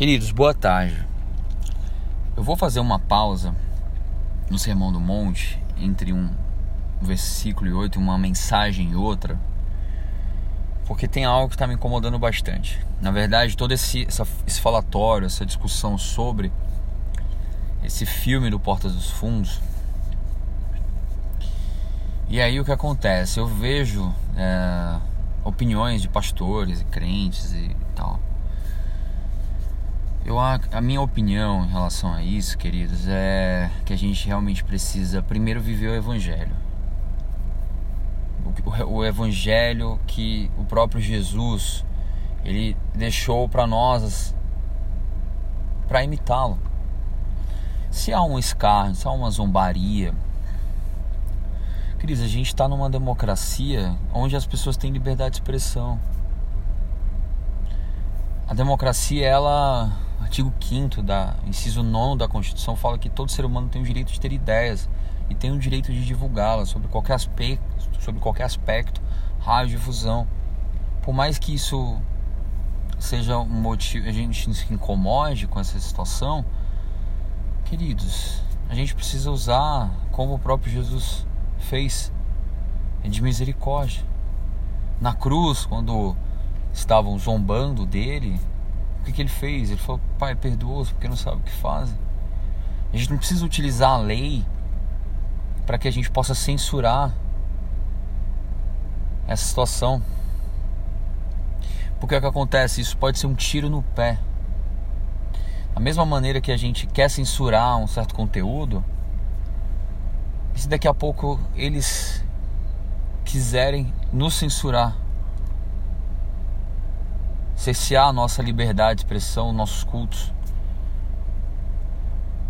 Queridos, boa tarde. Eu vou fazer uma pausa no Sermão do Monte entre um versículo e outro, uma mensagem e outra, porque tem algo que está me incomodando bastante. Na verdade, todo esse, essa, esse falatório, essa discussão sobre esse filme do Portas dos Fundos. E aí o que acontece? Eu vejo é, opiniões de pastores e crentes e tal eu, a, a, minha opinião em relação a isso, queridos, é que a gente realmente precisa primeiro viver o Evangelho. O, o, Evangelho que o próprio Jesus ele deixou para nós para imitá-lo. Se há um escárnio, se há uma zombaria, queridos, a gente está numa democracia onde as pessoas têm liberdade de expressão. A democracia, ela artigo 5 da inciso 9 da Constituição fala que todo ser humano tem o direito de ter ideias e tem o direito de divulgá-las sobre qualquer aspecto, sobre qualquer aspecto, radiodifusão. Por mais que isso seja um motivo, a gente se incomode com essa situação, queridos, a gente precisa usar como o próprio Jesus fez, de misericórdia. Na cruz, quando estavam zombando dele, o que, que ele fez? Ele falou: Pai, perdoa-os porque não sabe o que fazem. A gente não precisa utilizar a lei para que a gente possa censurar essa situação. Porque é o que acontece? Isso pode ser um tiro no pé. Da mesma maneira que a gente quer censurar um certo conteúdo, se daqui a pouco eles quiserem nos censurar, cessear a nossa liberdade de expressão, nossos cultos.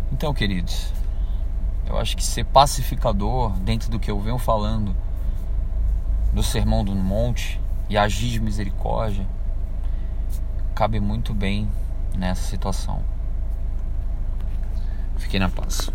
Então, queridos, eu acho que ser pacificador, dentro do que eu venho falando do Sermão do Monte e agir de misericórdia, cabe muito bem nessa situação. Fiquei na paz.